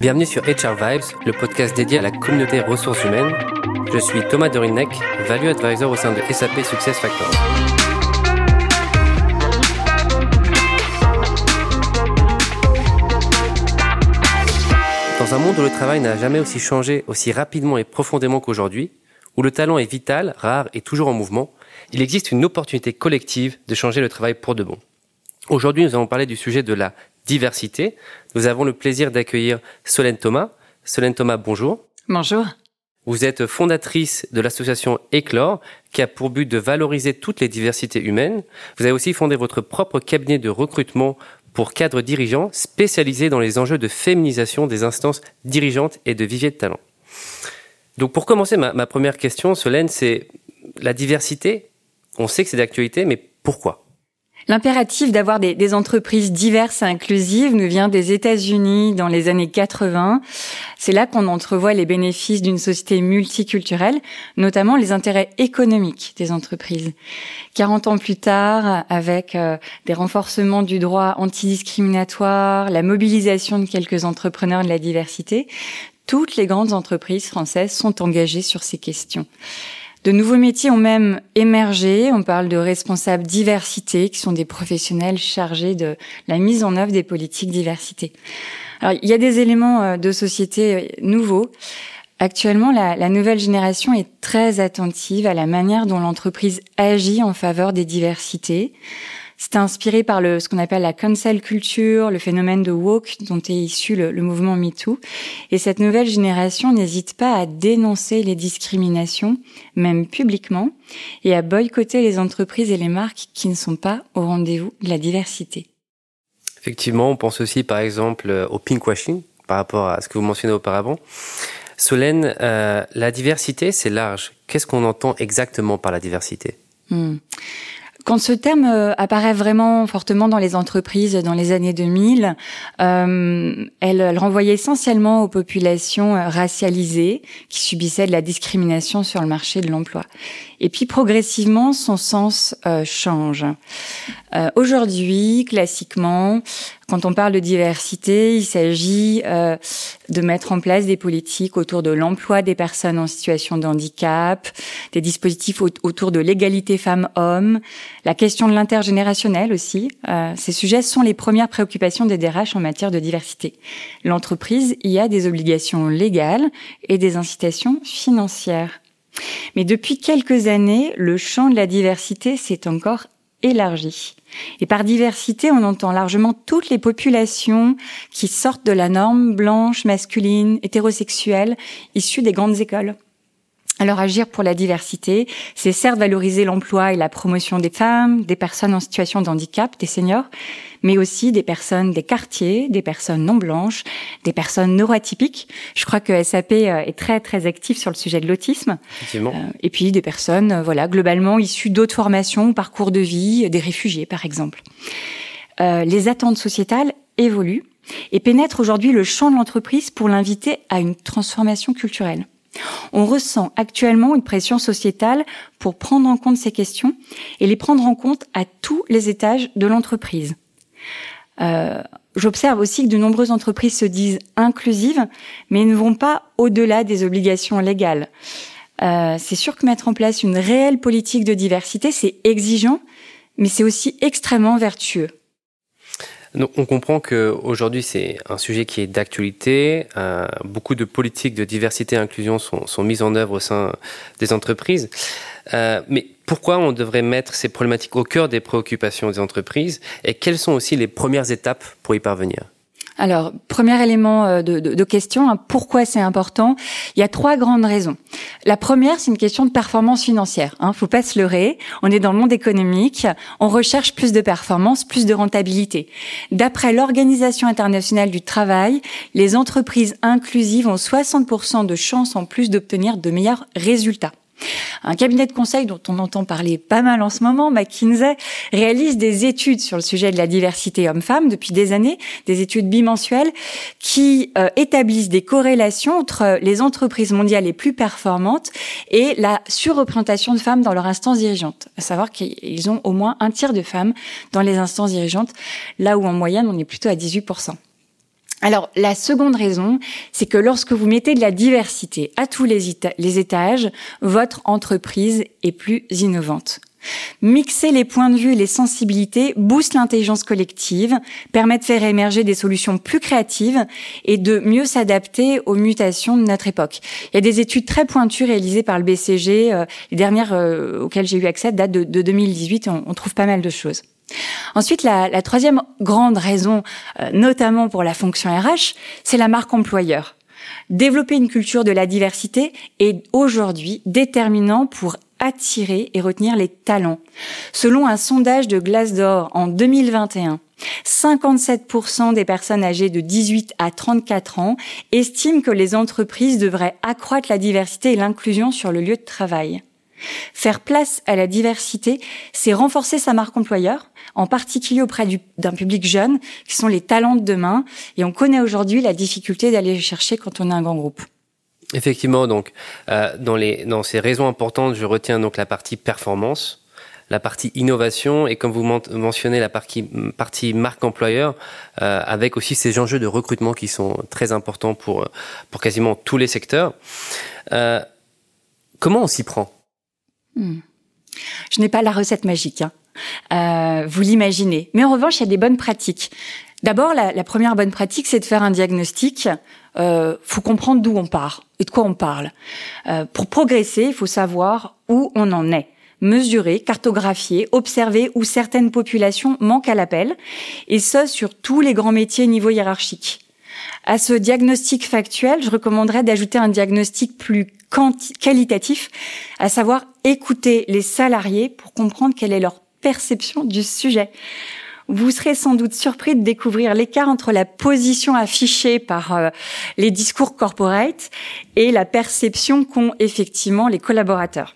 Bienvenue sur HR Vibes, le podcast dédié à la communauté ressources humaines. Je suis Thomas Dorinek, Value Advisor au sein de SAP Success Factors. Dans un monde où le travail n'a jamais aussi changé aussi rapidement et profondément qu'aujourd'hui, où le talent est vital, rare et toujours en mouvement, il existe une opportunité collective de changer le travail pour de bon. Aujourd'hui, nous allons parler du sujet de la diversité. Nous avons le plaisir d'accueillir Solène Thomas. Solène Thomas, bonjour. Bonjour. Vous êtes fondatrice de l'association Éclore, qui a pour but de valoriser toutes les diversités humaines. Vous avez aussi fondé votre propre cabinet de recrutement pour cadres dirigeants spécialisé dans les enjeux de féminisation des instances dirigeantes et de vivier de talent. Donc pour commencer, ma, ma première question, Solène, c'est la diversité. On sait que c'est d'actualité, mais pourquoi? L'impératif d'avoir des, entreprises diverses et inclusives nous vient des États-Unis dans les années 80. C'est là qu'on entrevoit les bénéfices d'une société multiculturelle, notamment les intérêts économiques des entreprises. 40 ans plus tard, avec euh, des renforcements du droit antidiscriminatoire, la mobilisation de quelques entrepreneurs de la diversité, toutes les grandes entreprises françaises sont engagées sur ces questions. De nouveaux métiers ont même émergé. On parle de responsables diversité, qui sont des professionnels chargés de la mise en œuvre des politiques diversité. Alors, il y a des éléments euh, de société euh, nouveaux. Actuellement, la, la, nouvelle génération est très attentive à la manière dont l'entreprise agit en faveur des diversités. C'était inspiré par le, ce qu'on appelle la cancel culture, le phénomène de woke dont est issu le, le mouvement MeToo. Et cette nouvelle génération n'hésite pas à dénoncer les discriminations, même publiquement, et à boycotter les entreprises et les marques qui ne sont pas au rendez-vous de la diversité. Effectivement, on pense aussi par exemple au pinkwashing par rapport à ce que vous mentionnez auparavant. Solène, euh, la diversité, c'est large. Qu'est-ce qu'on entend exactement par la diversité? Hmm. Quand ce terme euh, apparaît vraiment fortement dans les entreprises dans les années 2000, euh, elle, renvoyait essentiellement aux populations euh, racialisées qui subissaient de la discrimination sur le marché de l'emploi. Et puis progressivement, son sens change. Aujourd'hui, classiquement, quand on parle de diversité, il s'agit euh, de mettre en place des politiques autour de l'emploi des personnes en situation de handicap, des dispositifs autour de l'égalité femmes-hommes, la question de l'intergénérationnel aussi. Euh, ces sujets sont les premières préoccupations des DRH en matière de diversité. L'entreprise y a des obligations légales et des incitations financières. Mais depuis quelques années, le champ de la diversité s'est encore élargi. Et par diversité, on entend largement toutes les populations qui sortent de la norme blanche, masculine, hétérosexuelle, issue des grandes écoles. Alors agir pour la diversité, c'est certes valoriser l'emploi et la promotion des femmes, des personnes en situation de handicap, des seniors, mais aussi des personnes des quartiers, des personnes non blanches, des personnes neuroatypiques. Je crois que SAP euh, est très très actif sur le sujet de l'autisme. Euh, et puis des personnes, euh, voilà, globalement issues d'autres formations, parcours de vie, des réfugiés par exemple. Euh, les attentes sociétales évoluent et pénètrent aujourd'hui le champ de l'entreprise pour l'inviter à une transformation culturelle. On ressent actuellement une pression sociétale pour prendre en compte ces questions et les prendre en compte à tous les étages de l'entreprise. Euh, J'observe aussi que de nombreuses entreprises se disent inclusives, mais ne vont pas au-delà des obligations légales. Euh, c'est sûr que mettre en place une réelle politique de diversité, c'est exigeant, mais c'est aussi extrêmement vertueux. On comprend qu'aujourd'hui, c'est un sujet qui est d'actualité. Euh, beaucoup de politiques de diversité et inclusion sont, sont, mises en œuvre au sein des entreprises. Euh, mais pourquoi on devrait mettre ces problématiques au cœur des préoccupations des entreprises et quelles sont aussi les premières étapes pour y parvenir? Alors, premier élément euh, de, question, hein, pourquoi c'est important? Il y a trois grandes raisons. La première, c'est une question de performance financière. Hein, faut pas se leurrer. On est dans le monde économique, on recherche plus de performance, plus de rentabilité. D'après l'Organisation internationale du travail, les entreprises inclusives ont 60% de chances en plus d'obtenir de meilleurs résultats. Un cabinet de conseil dont on entend parler pas mal en ce moment, McKinsey, réalise des études sur le sujet de la diversité homme-femme depuis des années, des études bimensuelles qui euh, établissent des corrélations entre les entreprises mondiales les plus performantes et la surreprésentation de femmes dans leurs instances dirigeantes. À savoir qu'ils ont au moins un tiers de femmes dans les instances dirigeantes, là où en moyenne on est plutôt à 18%. Alors, la seconde raison, c'est que lorsque vous mettez de la diversité à tous les, étages, votre entreprise est plus innovante. Mixer les points de vue et les sensibilités booste l'intelligence collective, permet de faire émerger des solutions plus créatives et de mieux s'adapter aux mutations de notre époque. Il y a des études très pointues réalisées par le BCG, euh, les dernières euh, auxquelles j'ai eu accès datent de, de 2018, on, on trouve pas mal de choses. Ensuite, la, troisième grande raison, euh, notamment pour la fonction RH, c'est la marque employeur. Développer une culture de la diversité est aujourd'hui déterminant pour attirer et retenir les talents. Selon un sondage de Glassdoor en 2021, 57% des personnes âgées de 18 à 34 ans estiment que les entreprises devraient accroître la diversité et l'inclusion sur le lieu de travail. Faire place à la diversité, c'est renforcer sa marque employeur, en particulier auprès d'un public jeune, qui sont les talents de demain. Et on connaît aujourd'hui la difficulté d'aller chercher quand on a un grand groupe. Effectivement, donc euh, dans, ces raisons importantes, je retiens donc la partie performance, la partie innovation et comme vous mentionnez la partie, marque employeur, euh, avec aussi ces enjeux de recrutement qui sont très importants pour, pour quasiment tous les secteurs. Euh, comment on s'y prend? Hmm. Je n'ai pas la recette magique. Hein. Euh, vous l'imaginez. Mais en revanche, il y a des bonnes pratiques. D'abord, la, la, première bonne pratique, c'est de faire un diagnostic. Euh, faut comprendre d'où on part et de quoi on parle. Euh, pour progresser, il faut savoir où on en est mesurer, cartographier, observer où certaines populations manquent à l'appel, et ça sur tous les grands métiers niveau hiérarchique. À ce diagnostic factuel, je recommanderais d'ajouter un diagnostic plus qualitatif, à savoir écouter les salariés pour comprendre quelle est leur perception du sujet. Vous serez sans doute surpris de découvrir l'écart entre la position affichée par euh, les discours corporate et la perception qu'ont effectivement les collaborateurs.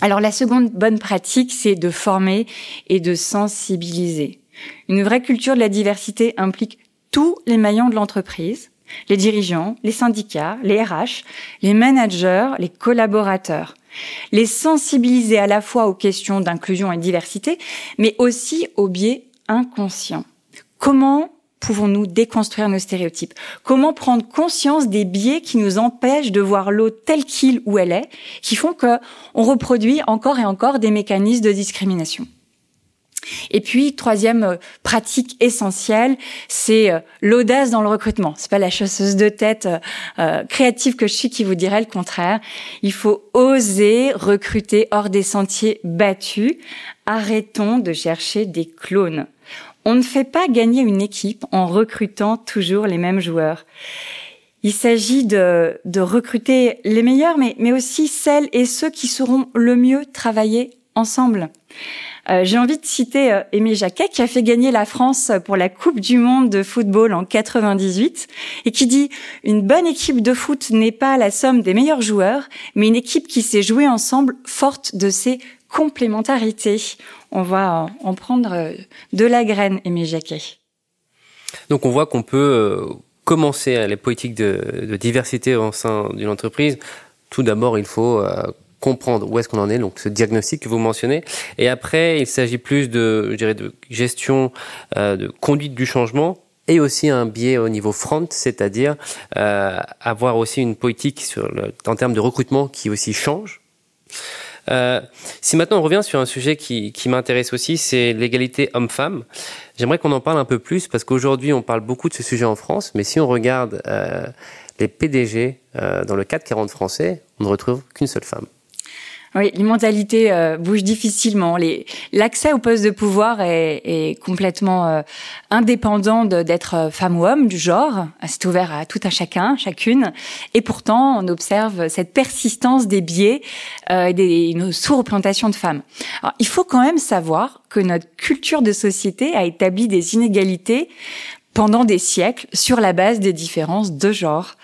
Alors la seconde bonne pratique, c'est de former et de sensibiliser. Une vraie culture de la diversité implique tous les maillons de l'entreprise, les dirigeants, les syndicats, les RH, les managers, les collaborateurs. Les sensibiliser à la fois aux questions d'inclusion et de diversité, mais aussi aux biais inconscients. Comment pouvons-nous déconstruire nos stéréotypes? Comment prendre conscience des biais qui nous empêchent de voir l'autre tel qu'il ou elle est, qui font que on reproduit encore et encore des mécanismes de discrimination? Et puis, troisième euh, pratique essentielle, c'est euh, l'audace dans le recrutement. C'est pas la chasseuse de tête euh, créative que je suis qui vous dirait le contraire. Il faut oser recruter hors des sentiers battus. Arrêtons de chercher des clones. On ne fait pas gagner une équipe en recrutant toujours les mêmes joueurs. Il s'agit de, de recruter les meilleurs, mais, mais aussi celles et ceux qui sauront le mieux travailler ensemble. Euh, j'ai envie de citer euh, Aimé Jacquet qui a fait gagner la France pour la Coupe du Monde de football en 98 et qui dit une bonne équipe de foot n'est pas la somme des meilleurs joueurs, mais une équipe qui sait jouer ensemble forte de ses complémentarités. On va en prendre euh, de la graine, Aimé Jacquet. Donc on voit qu'on peut commencer les politiques de diversité au sein d'une entreprise. Tout d'abord, il faut comprendre où est-ce qu'on en est, donc ce diagnostic que vous mentionnez. Et après, il s'agit plus de, je dirais, de gestion, euh, de conduite du changement et aussi un biais au niveau front, c'est-à-dire euh, avoir aussi une politique sur le, en termes de recrutement qui aussi change. Euh, si maintenant on revient sur un sujet qui, qui m'intéresse aussi, c'est l'égalité homme-femme. J'aimerais qu'on en parle un peu plus parce qu'aujourd'hui on parle beaucoup de ce sujet en France, mais si on regarde euh, les PDG euh, dans le 440 français, on ne retrouve qu'une seule femme. Oui, les mentalités euh, bougent difficilement. L'accès au poste de pouvoir est, est complètement euh, indépendant d'être euh, femme ou homme, du genre. C'est ouvert à tout un chacun, chacune. Et pourtant, on observe cette persistance des biais euh, et des, une sous-représentation de femmes. Alors, il faut quand même savoir que notre culture de société a établi des inégalités pendant des siècles sur la base des différences de genre.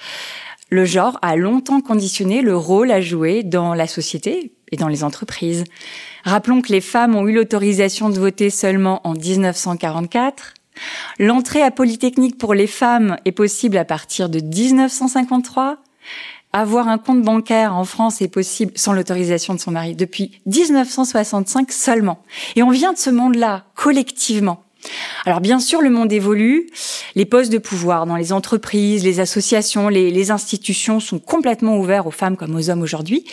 Le genre a longtemps conditionné le rôle à jouer dans la société, et dans les entreprises. Rappelons que les femmes ont eu l'autorisation de voter seulement en 1944. L'entrée à Polytechnique pour les femmes est possible à partir de 1953. Avoir un compte bancaire en France est possible sans l'autorisation de son mari depuis 1965 seulement. Et on vient de ce monde-là collectivement. Alors bien sûr, le monde évolue. Les postes de pouvoir dans les entreprises, les associations, les, institutions sont complètement ouverts aux femmes comme aux hommes aujourd'hui.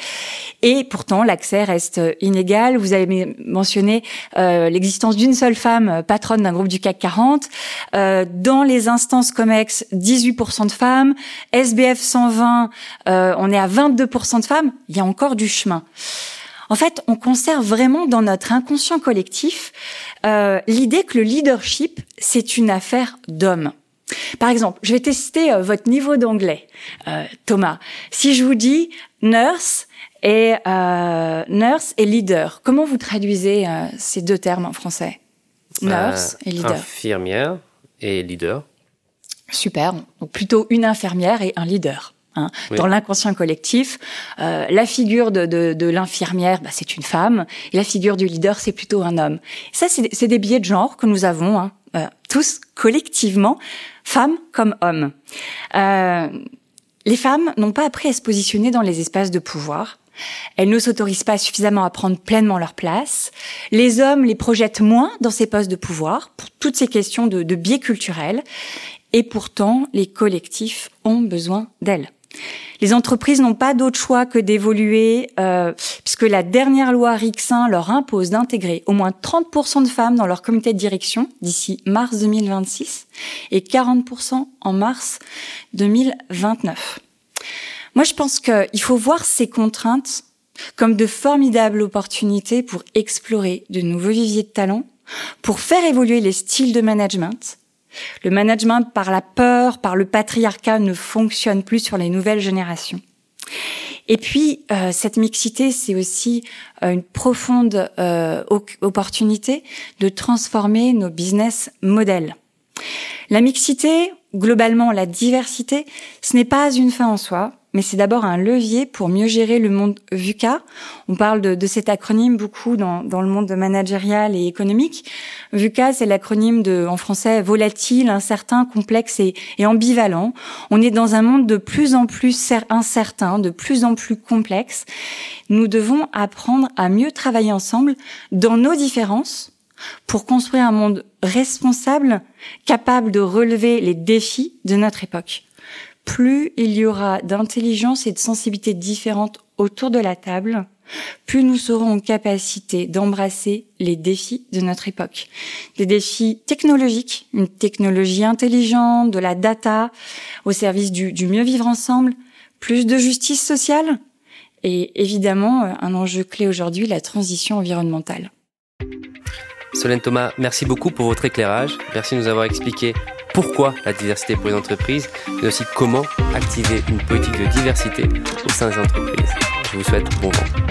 Et pourtant, l'accès reste inégal. Vous avez mentionné euh, l'existence d'une seule femme euh, patronne d'un groupe du CAC 40. Euh, dans les instances COMEX, 18% de femmes. SBF 120, euh, on est à 22% de femmes. Il y a encore du chemin. En fait, on conserve vraiment dans notre inconscient collectif euh, l'idée que le leadership, c'est une affaire d'hommes. Par exemple, je vais tester euh, votre niveau d'anglais, euh, Thomas. Si je vous dis nurse et nurse et leader, comment vous traduisez ces deux termes en français? Nurse et leader. Infirmière et leader. Super. Donc plutôt une infirmière et un leader. Hein. Dans l'inconscient collectif, euh, la figure de, de, de l'infirmière, bah, c'est une femme, et la figure du leader, c'est plutôt un homme. ça, c'est des biais de genre que nous avons hein, euh, tous collectivement, femmes comme hommes. Euh, les femmes n'ont pas appris à se positionner dans les espaces de pouvoir. Elles ne s'autorisent pas suffisamment à prendre pleinement leur place. Les hommes les projettent moins dans ces postes de pouvoir pour toutes ces questions de, de biais culturels. Et pourtant, les collectifs ont besoin d'elles. Les entreprises n'ont pas d'autre choix que d'évoluer, euh, puisque la dernière loi RIC-1 leur impose d'intégrer au moins 30% de femmes dans leur comité de direction d'ici mars 2026 et 40% en mars 2029. Moi, je pense qu'il faut voir ces contraintes comme de formidables opportunités pour explorer de nouveaux viviers de talents, pour faire évoluer les styles de management le management par la peur, par le patriarcat ne fonctionne plus sur les nouvelles générations. Et puis, euh, cette mixité, c'est aussi euh, une profonde euh, opportunité de transformer nos business models. La mixité, globalement la diversité, ce n'est pas une fin en soi, mais c'est d'abord un levier pour mieux gérer le monde VUCA. On parle de, cet acronyme beaucoup dans, le monde managérial et économique. VUCA, c'est l'acronyme de, en français, volatile, incertain, complexe et, ambivalent. On est dans un monde de plus en plus incertain, de plus en plus complexe. Nous devons apprendre à mieux travailler ensemble dans nos différences pour construire un monde responsable, capable de relever les défis de notre époque plus il y aura d'intelligence et de sensibilité différentes autour de la table, plus nous serons en capacité d'embrasser les défis de notre époque. Des défis technologiques, une technologie intelligente, de la data au service du, du mieux vivre ensemble, plus de justice sociale et évidemment un enjeu clé aujourd'hui, la transition environnementale. Solène Thomas, merci beaucoup pour votre éclairage. Merci de nous avoir expliqué pourquoi la diversité pour les entreprises, mais aussi comment activer une politique de diversité au sein des entreprises. Je vous souhaite bon vent.